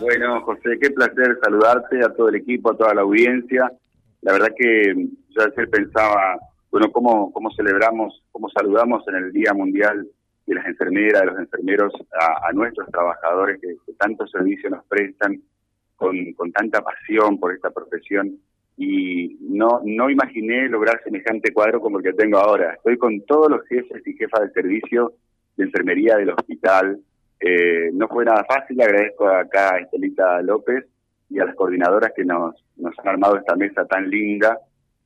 Bueno, José, qué placer saludarte a todo el equipo, a toda la audiencia. La verdad que yo ayer pensaba, bueno, cómo, cómo celebramos, cómo saludamos en el Día Mundial de las enfermeras, de los enfermeros, a, nuestros trabajadores que, tanto servicio nos prestan con, con tanta pasión por esta profesión y no, no imaginé lograr semejante cuadro como el que tengo ahora. Estoy con todos los jefes y jefas de servicio de enfermería del hospital. Eh, no fue nada fácil, agradezco acá a Estelita López y a las coordinadoras que nos, nos han armado esta mesa tan linda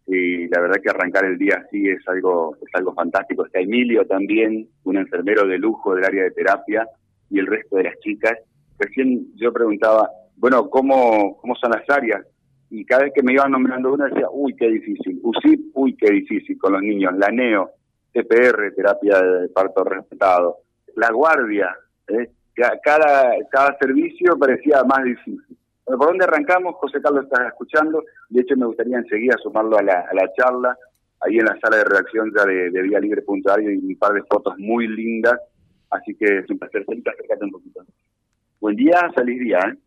y la verdad que arrancar el día así es algo es algo fantástico. Está Emilio también, un enfermero de lujo del área de terapia y el resto de las chicas. Recién yo preguntaba, bueno, ¿cómo, cómo son las áreas? Y cada vez que me iban nombrando una decía, uy, qué difícil. UCIP, uy, qué difícil con los niños. La NEO, TPR, terapia de parto respetado. La guardia, ¿eh? cada, cada servicio parecía más difícil. ¿Por dónde arrancamos? José Carlos está escuchando. De hecho, me gustaría enseguida sumarlo a la, a la charla, ahí en la sala de redacción ya de, de Vía Libre y un par de fotos muy lindas. Así que es un placer. Celita, acércate un poquito. Buen día, feliz día. ¿eh?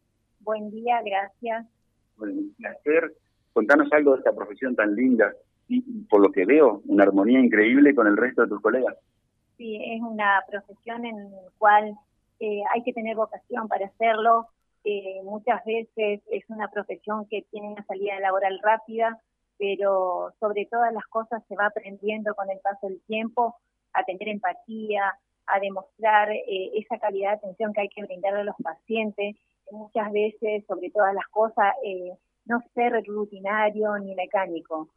Buen día, gracias. Bueno, un placer. Contanos algo de esta profesión tan linda y, por lo que veo, una armonía increíble con el resto de tus colegas. Sí, es una profesión en la cual eh, hay que tener vocación para hacerlo, eh, muchas veces es una profesión que tiene una salida laboral rápida, pero sobre todas las cosas se va aprendiendo con el paso del tiempo a tener empatía, a demostrar eh, esa calidad de atención que hay que brindarle a los pacientes. Muchas veces, sobre todas las cosas, eh, no ser rutinario ni mecánico.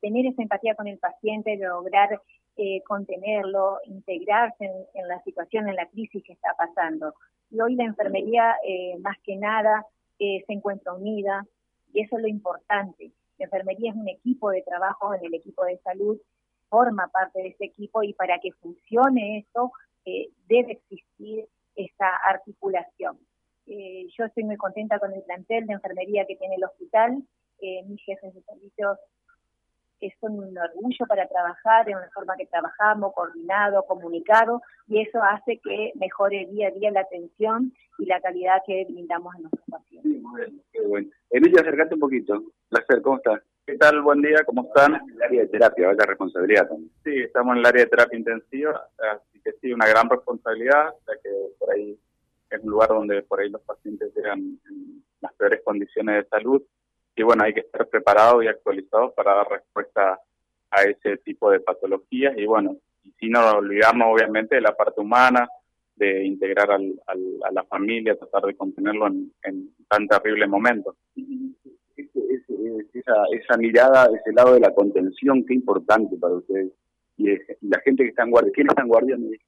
Tener esa empatía con el paciente, lograr contenerlo, integrarse en la situación, en la crisis que está pasando. Y hoy la enfermería, eh, más que nada, eh, se encuentra unida y eso es lo importante. La enfermería es un equipo de trabajo en el equipo de salud, forma parte de ese equipo y para que funcione eso eh, debe existir esa articulación. yo estoy muy contenta con el plantel de enfermería que tiene el hospital. mis jefes de servicios es un orgullo para trabajar de una forma que trabajamos, coordinado, comunicado, y eso hace que mejore día a día la atención y la calidad que brindamos a nuestros pacientes. Sí, muy bien, qué bueno. Emilia, acercate un poquito. Placer, ¿cómo estás? ¿Qué tal? Buen día, ¿cómo están? En el área de terapia, vaya responsabilidad también. Sí, estamos en el área de terapia intensiva, así que sí, una gran responsabilidad, ya que por ahí es un lugar donde por ahí los pacientes llegan en las peores condiciones de salud y bueno, hay que estar preparados y actualizados para dar respuesta a ese tipo de patologías y bueno, y si no olvidamos obviamente de la parte humana, de integrar al, a la familia, tratar de contenerlo en, tan terrible momento. esa, esa mirada, ese lado de la contención, qué importante para ustedes. Y, la gente que está en guardia, ¿quién está en guardia? Me.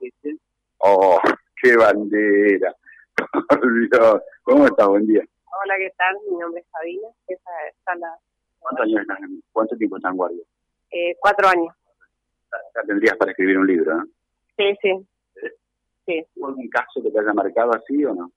Oh, qué bandera. ¿Cómo está? Buen día. Hola, ¿qué tal? Mi nombre es Sabina. Esa está la... ¿Cuántos años están, ¿Cuánto tiempo están en guardia? Eh, cuatro años. Ya tendrías para escribir un libro, ¿no? Sí, sí. ¿Sí? algún caso que te haya marcado así o no?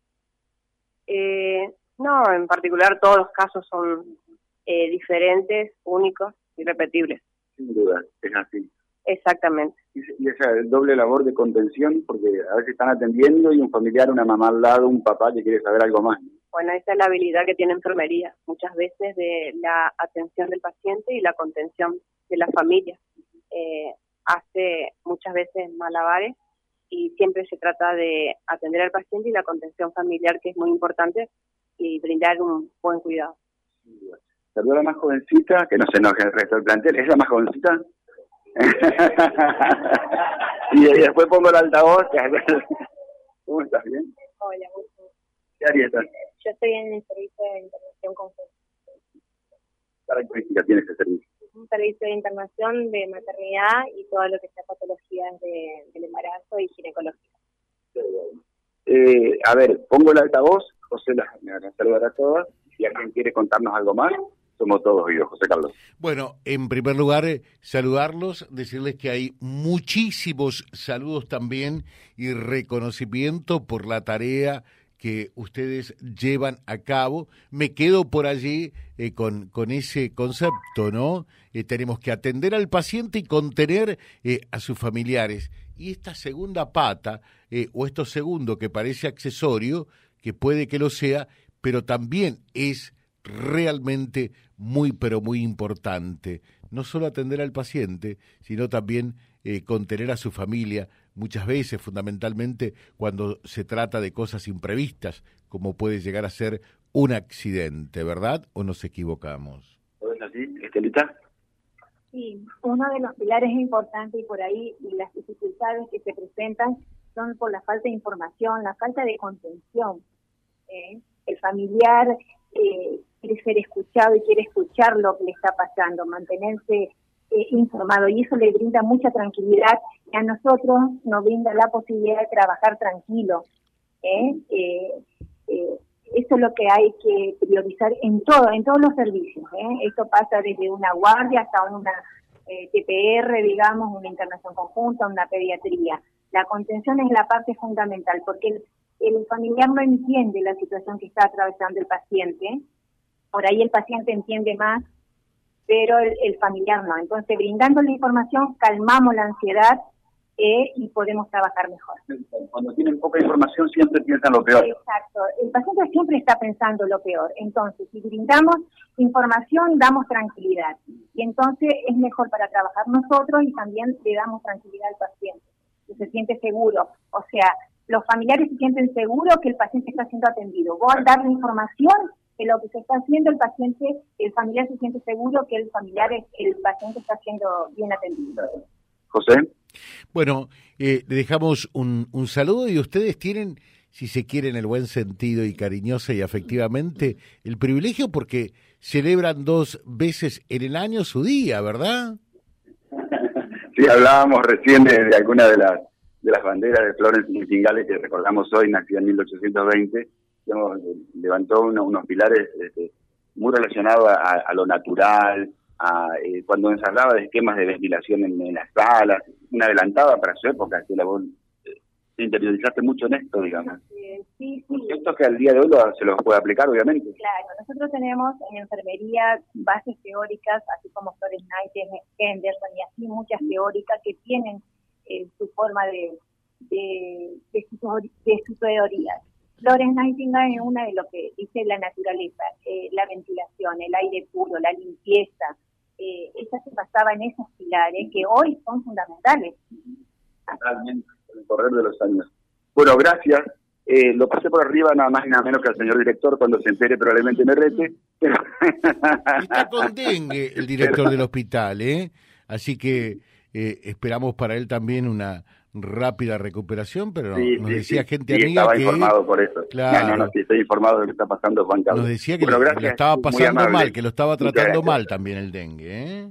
Eh, no, en particular todos los casos son eh, diferentes, únicos, irrepetibles. Sin duda, es así. Exactamente. Y, esa doble labor de contención, porque a veces están atendiendo y un familiar, una mamá al lado, un papá que quiere saber algo más. Bueno, esa es la habilidad que tiene enfermería, muchas veces de la atención del paciente y la contención de la familia. Eh, hace muchas veces malabares y siempre se trata de atender al paciente y la contención familiar, que es muy importante, y brindar un buen cuidado. Saluda a la más jovencita, que no se enoje el resto del plantel, ¿es la más jovencita? y, después pongo el altavoz. ¿Cómo estás? ¿Bien? ¿Qué área estás? Yo estoy en el servicio de internación con ¿Qué características tiene ese servicio? Un servicio de internación de maternidad y todo lo que sea patologías de, del embarazo y ginecología. Eh, a ver, pongo el altavoz, José la, me van a saludar a todas. Si alguien quiere contarnos algo más, somos todos oídos, José Carlos. Bueno, en primer lugar, eh, saludarlos, decirles que hay muchísimos saludos también y reconocimiento por la tarea que ustedes llevan a cabo. Me quedo por allí eh, con, con ese concepto, ¿no? Eh, tenemos que atender al paciente y contener eh, a sus familiares. Y esta segunda pata, o esto segundo que parece accesorio, que puede que lo sea, pero también es realmente muy, pero muy importante. No solo atender al paciente, sino también contener a su familia, muchas veces, fundamentalmente, cuando se trata de cosas imprevistas, como puede llegar a ser un accidente, ¿verdad? ¿O nos equivocamos? ¿Es así, Estelita? Sí, uno de los pilares importantes y por ahí las dificultades que se presentan son por la falta de información, la falta de contención. ¿eh? El familiar eh, quiere ser escuchado y quiere escuchar lo que le está pasando, mantenerse eh, informado y eso le brinda mucha tranquilidad y a nosotros nos brinda la posibilidad de trabajar tranquilo. ¿eh? Eh, eh, eso es lo que hay que priorizar en todo, en todos los servicios. ¿eh? Esto pasa desde una guardia hasta una TPR, digamos, una internación conjunta, una pediatría. La contención es la parte fundamental porque el, el familiar no entiende la situación que está atravesando el paciente. Por ahí el paciente entiende más pero el, el familiar no. Entonces, brindando la información, calmamos la ansiedad eh, y podemos trabajar mejor. Cuando tienen poca información siempre piensan lo peor. Exacto. El paciente siempre está pensando lo peor. Entonces, si brindamos información, damos tranquilidad. Y entonces es mejor para trabajar nosotros y también le damos tranquilidad al paciente, que se siente seguro. O sea, los familiares se sienten seguros que el paciente está siendo atendido. Vos al dar la información, que lo que se está haciendo el paciente, el familiar se siente seguro que el familiar, el paciente está siendo bien atendido. José. Bueno, eh, le dejamos un, un saludo y ustedes tienen, si se quiere en el buen sentido y cariñosa y afectivamente, el privilegio porque celebran dos veces en el año su día, ¿verdad? Sí, hablábamos recién de, de alguna de las de las banderas de Florence Nightingale que recordamos hoy, nacida en 1820, digamos, levantó uno- unos pilares este, muy relacionados a, a lo natural, a, eh, cuando nos hablaba de esquemas de ventilación en, en las salas, una adelantada para su época, que la vos eh, te interiorizaste mucho en esto, digamos. Sí, sí. Esto que al día de hoy lo- se los puede aplicar, obviamente. Claro, nosotros tenemos en enfermería bases teóricas, así como Flores Nightingale, Henderson y así muchas teóricas que tienen eh, su forma de, de, de, su, de su teoría. Flores Nightingale es una de lo que dice la naturaleza, eh, la ventilación, el aire puro, la limpieza. Eh, ella se basaba en esos pilares que hoy son fundamentales. Totalmente, con el correr de los años. Bueno, gracias. Eh, lo pasé por arriba nada más y nada menos que al señor director, cuando se entere probablemente me rete. Pero... Está con dengue el director del hospital, ¿eh? Así que eh, esperamos para él también una rápida recuperación, pero Sí, nos sí, decía sí. gente amiga estaba que informado por eso. Claro. No, no, no, sí, estoy informado de lo que está pasando Juan Carlos. nos decía que Bueno, le, gracias, estaba pasando mal, que lo estaba tratando mal también el dengue, ¿eh?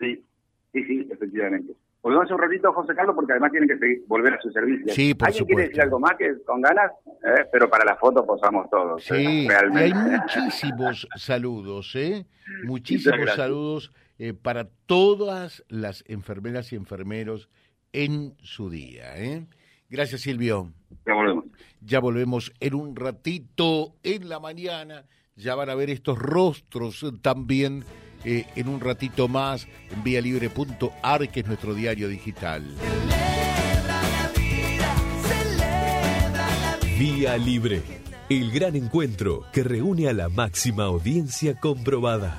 Sí, sí, sí, efectivamente. Volvemos un ratito, José Carlos, porque además tienen que seguir, volver a su servicio. Sí, por ¿Alguien quiere supuesto. decir algo más que con ganas? Eh, Pero para la foto posamos todos. Sí, eh, y hay muchísimos saludos, ¿eh? Muchísimos saludos eh, para todas las enfermeras y enfermeros en su día, ¿eh? Gracias, Silvio. Ya volvemos. Ya volvemos en un ratito en la mañana. Ya van a ver estos rostros también eh, en un ratito más en vialibre.ar, que es nuestro diario digital. Vía Libre, el gran encuentro que reúne a la máxima audiencia comprobada.